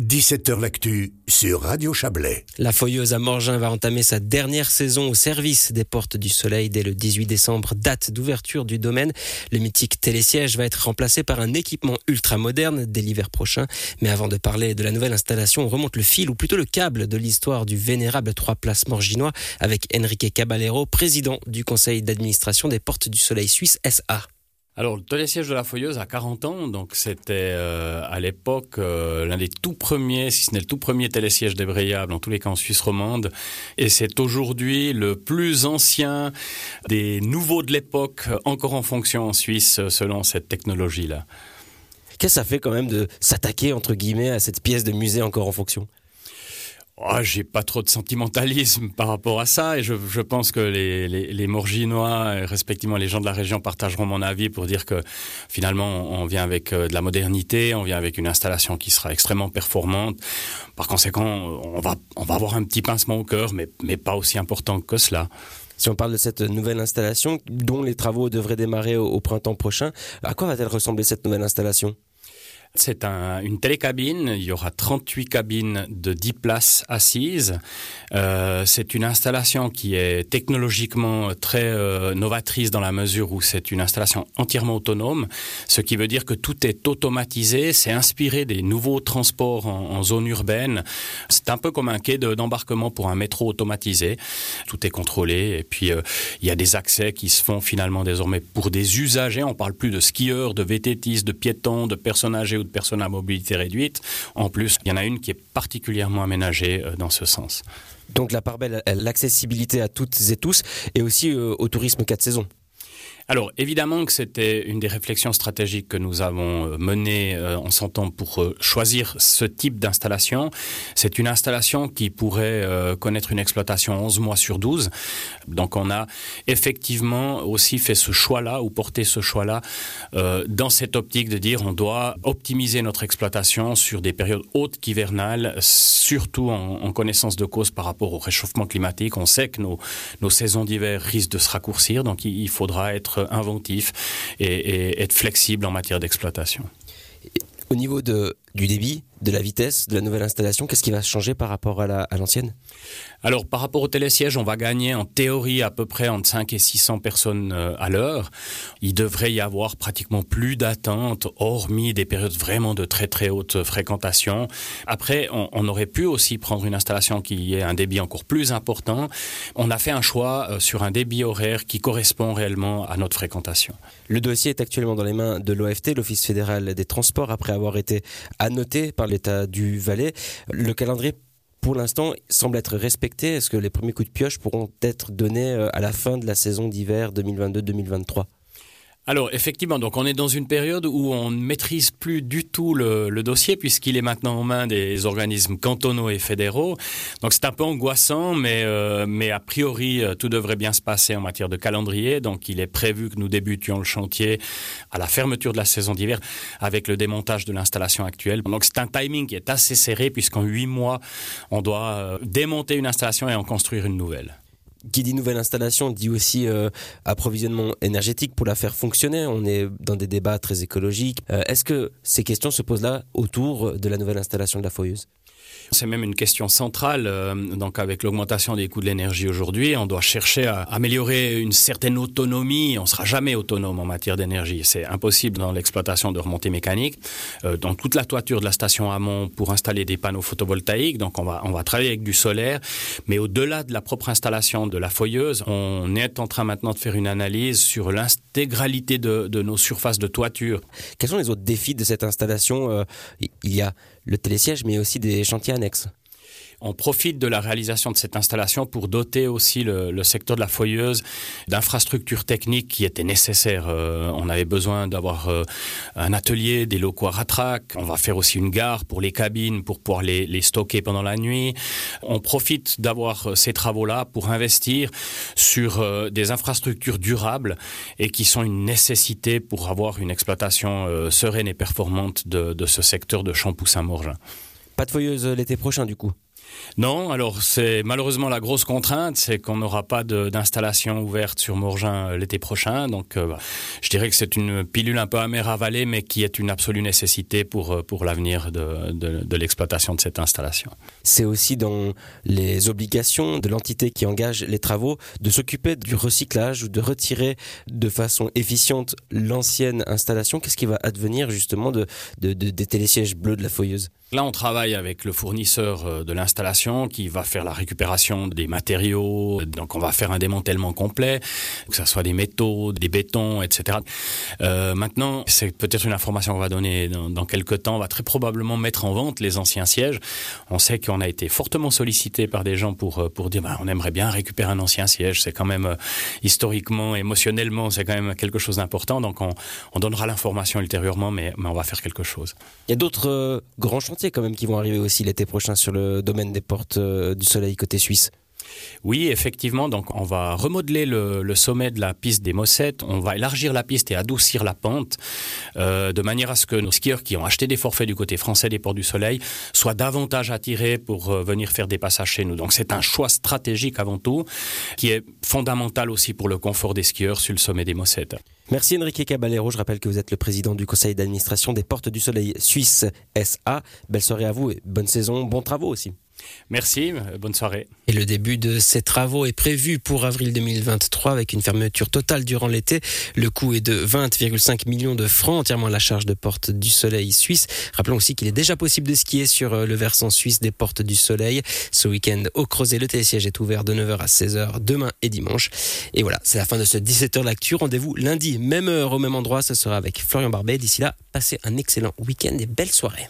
17h L'actu sur Radio Chablais. La foyeuse à Morgin va entamer sa dernière saison au service des Portes du Soleil dès le 18 décembre, date d'ouverture du domaine. Le mythique télésiège va être remplacé par un équipement ultra moderne dès l'hiver prochain. Mais avant de parler de la nouvelle installation, on remonte le fil ou plutôt le câble de l'histoire du vénérable trois places morginois avec Enrique Caballero, président du conseil d'administration des Portes du Soleil Suisse SA. Alors, le télésiège de la Foyeuse a 40 ans, donc c'était euh, à l'époque euh, l'un des tout premiers, si ce n'est le tout premier télésiège débrayable, en tous les cas en Suisse romande. Et c'est aujourd'hui le plus ancien des nouveaux de l'époque, encore en fonction en Suisse, selon cette technologie-là. Qu'est-ce que ça fait quand même de s'attaquer, entre guillemets, à cette pièce de musée encore en fonction? Oh, j'ai pas trop de sentimentalisme par rapport à ça et je, je pense que les, les, les, Morginois, respectivement les gens de la région, partageront mon avis pour dire que finalement on vient avec euh, de la modernité, on vient avec une installation qui sera extrêmement performante. Par conséquent, on va, on va avoir un petit pincement au cœur, mais, mais pas aussi important que cela. Si on parle de cette nouvelle installation, dont les travaux devraient démarrer au printemps prochain, à quoi va-t-elle ressembler cette nouvelle installation? C'est un, une télécabine. Il y aura 38 cabines de 10 places assises. Euh, c'est une installation qui est technologiquement très euh, novatrice dans la mesure où c'est une installation entièrement autonome, ce qui veut dire que tout est automatisé. C'est inspiré des nouveaux transports en, zone urbaine. C'est un peu comme un quai d'embarquement pour un métro automatisé. Tout est contrôlé et puis euh, il y a des accès qui se font finalement désormais pour des usagers. On parle plus de skieurs, de VTTistes, de piétons, de personnes âgées de personnes à mobilité réduite. En plus, il y en a une qui est particulièrement aménagée euh, dans ce sens. Donc la part belle, l'accessibilité à toutes et tous et aussi euh, au tourisme 4 saisons. Alors évidemment que c'était une des réflexions stratégiques que nous avons euh, menées euh, en s'entend pour euh, choisir ce type d'installation. C'est une installation qui pourrait connaître une exploitation 11 mois sur 12. Donc on a effectivement aussi fait ce choix-là ou porté ce choix-là dans cette optique de dire on doit optimiser notre exploitation sur des périodes hautes qu'hivernales, surtout en, connaissance de cause par rapport au réchauffement climatique. On sait que nos, nos saisons d'hiver risquent de se raccourcir, donc il faudra être inventif et, et être flexible en matière d'exploitation. Au niveau de, du débit, de la vitesse de la nouvelle installation, qu'est-ce qui va changer par rapport à l'ancienne? Alors, par rapport au télésiège, on va gagner en théorie à peu près entre 5 et 600 personnes euh, à l'heure. Il devrait y avoir pratiquement plus d'attente, hormis des périodes vraiment de très très haute fréquentation. Après, on, on, aurait pu aussi prendre une installation qui ait un débit encore plus important. On a fait un choix euh, sur un débit horaire qui correspond réellement à notre fréquentation. Le dossier est actuellement dans les mains de l'OFT, l'Office fédéral des transports, après avoir été annoté par l'État du Valais. Le calendrier pour l'instant semble être respecté. Est-ce que les premiers coups de pioche pourront être donnés euh, à la fin de la saison d'hiver 2022-2023 alors effectivement, donc on est dans une période où on ne maîtrise plus du tout le, le dossier puisqu'il est maintenant en main des organismes cantonaux et fédéraux. Donc c'est un peu angoissant, mais, euh, mais a priori euh, tout devrait bien se passer en matière de calendrier. Donc il est prévu que nous débutions le chantier à la fermeture de la saison d'hiver avec le démontage de l'installation actuelle. Donc c'est un timing qui est assez serré puisqu'en huit mois on doit euh, démonter une installation et en construire une nouvelle qui dit nouvelle installation dit aussi euh, approvisionnement énergétique pour la faire fonctionner. On est dans des débats très écologiques. Euh, Est-ce que ces questions se posent là autour de la nouvelle installation de la foyeuse C'est même une question centrale. Euh, donc, avec l'augmentation des coûts de l'énergie aujourd'hui, on doit chercher à améliorer une certaine autonomie. On sera jamais autonome en matière d'énergie. C'est impossible dans l'exploitation de remontées mécaniques. Euh, dans toute la toiture de la station amont pour installer des panneaux photovoltaïques. Donc, on va, on va travailler avec du solaire. Mais au-delà de la propre installation de la foyeuse, on est en train maintenant de faire une analyse sur l'intégralité de, de nos surfaces de toiture. Quels sont les autres défis de cette installation? Euh, Il y a le télésiège, mais aussi des chantiers annexes. On profite de la réalisation de cette installation pour doter aussi le, le secteur de la foyeuse d'infrastructures techniques qui étaient nécessaires. Euh, on avait besoin d'avoir euh, un atelier, des locaux à ratrac. On va faire aussi une gare pour les cabines pour pouvoir les, les stocker pendant la nuit. On profite d'avoir euh, ces travaux-là pour investir sur euh, des infrastructures durables et qui sont une nécessité pour avoir une exploitation euh, sereine et performante de, de ce secteur de Champoux-Saint-Morgin. Pas de foyeuse l'été prochain du coup? Non, alors c'est malheureusement la grosse contrainte, c'est qu'on n'aura pas d'installation ouverte sur Morgin euh, l'été prochain. Donc euh, je dirais que c'est une pilule un peu amère à avaler, mais qui est une absolue nécessité pour, euh, pour l'avenir de, de, de l'exploitation de cette installation. C'est aussi dans les obligations de l'entité qui engage les travaux de s'occuper du recyclage ou de retirer de façon efficiente l'ancienne installation. Qu'est-ce qui va advenir justement de, de, de, des télésièges bleus de la foyeuse Là, on travaille avec le fournisseur de l'installation qui va faire la récupération des matériaux. Donc, on va faire un démantèlement complet, que ce soit des métaux, des bétons, etc. Euh, maintenant, c'est peut-être une information qu'on va donner dans, quelques temps. On va très probablement mettre en vente les anciens sièges. On sait qu'on a été fortement sollicité par des gens pour, pour dire bah, on aimerait bien récupérer un ancien siège. C'est quand même euh, historiquement, émotionnellement, c'est quand même quelque chose d'important. Donc, on, on donnera l'information ultérieurement, mais, on va faire quelque chose. Il y a d'autres euh, grands chantiers quand même qui vont arriver aussi l'été prochain sur le domaine des portes euh, du soleil côté suisse. Oui, effectivement. Donc, on va remodeler le, le, sommet de la piste des Mossettes. On va élargir la piste et adoucir la pente euh, de manière à ce que nos skieurs qui ont acheté des forfaits du côté français des Ports du Soleil soient davantage attirés pour euh, venir faire des passages chez nous. Donc, c'est un choix stratégique avant tout qui est fondamental aussi pour le confort des skieurs sur le sommet des Mossettes. Merci Enrique Caballero. Je rappelle que vous êtes le président du conseil d'administration des Portes du Soleil Suisse SA. Belle soirée à vous et bonne saison, bons travaux aussi. Merci, bonne soirée. Et le début de ces travaux est prévu pour avril 2023 avec une fermeture totale durant l'été. Le coût est de 20,5 millions de francs, entièrement à la charge de Porte du Soleil suisse. Rappelons aussi qu'il est déjà possible de skier sur le versant suisse des Portes du Soleil. Ce week-end au Crozet, le télésiège est ouvert de 9h à 16h demain et dimanche. Et voilà, c'est la fin de ce 17h d'actu. Rendez-vous lundi, même heure au même endroit. Ce sera avec Florian Barbet. D'ici là, passez un excellent week-end et belle soirée.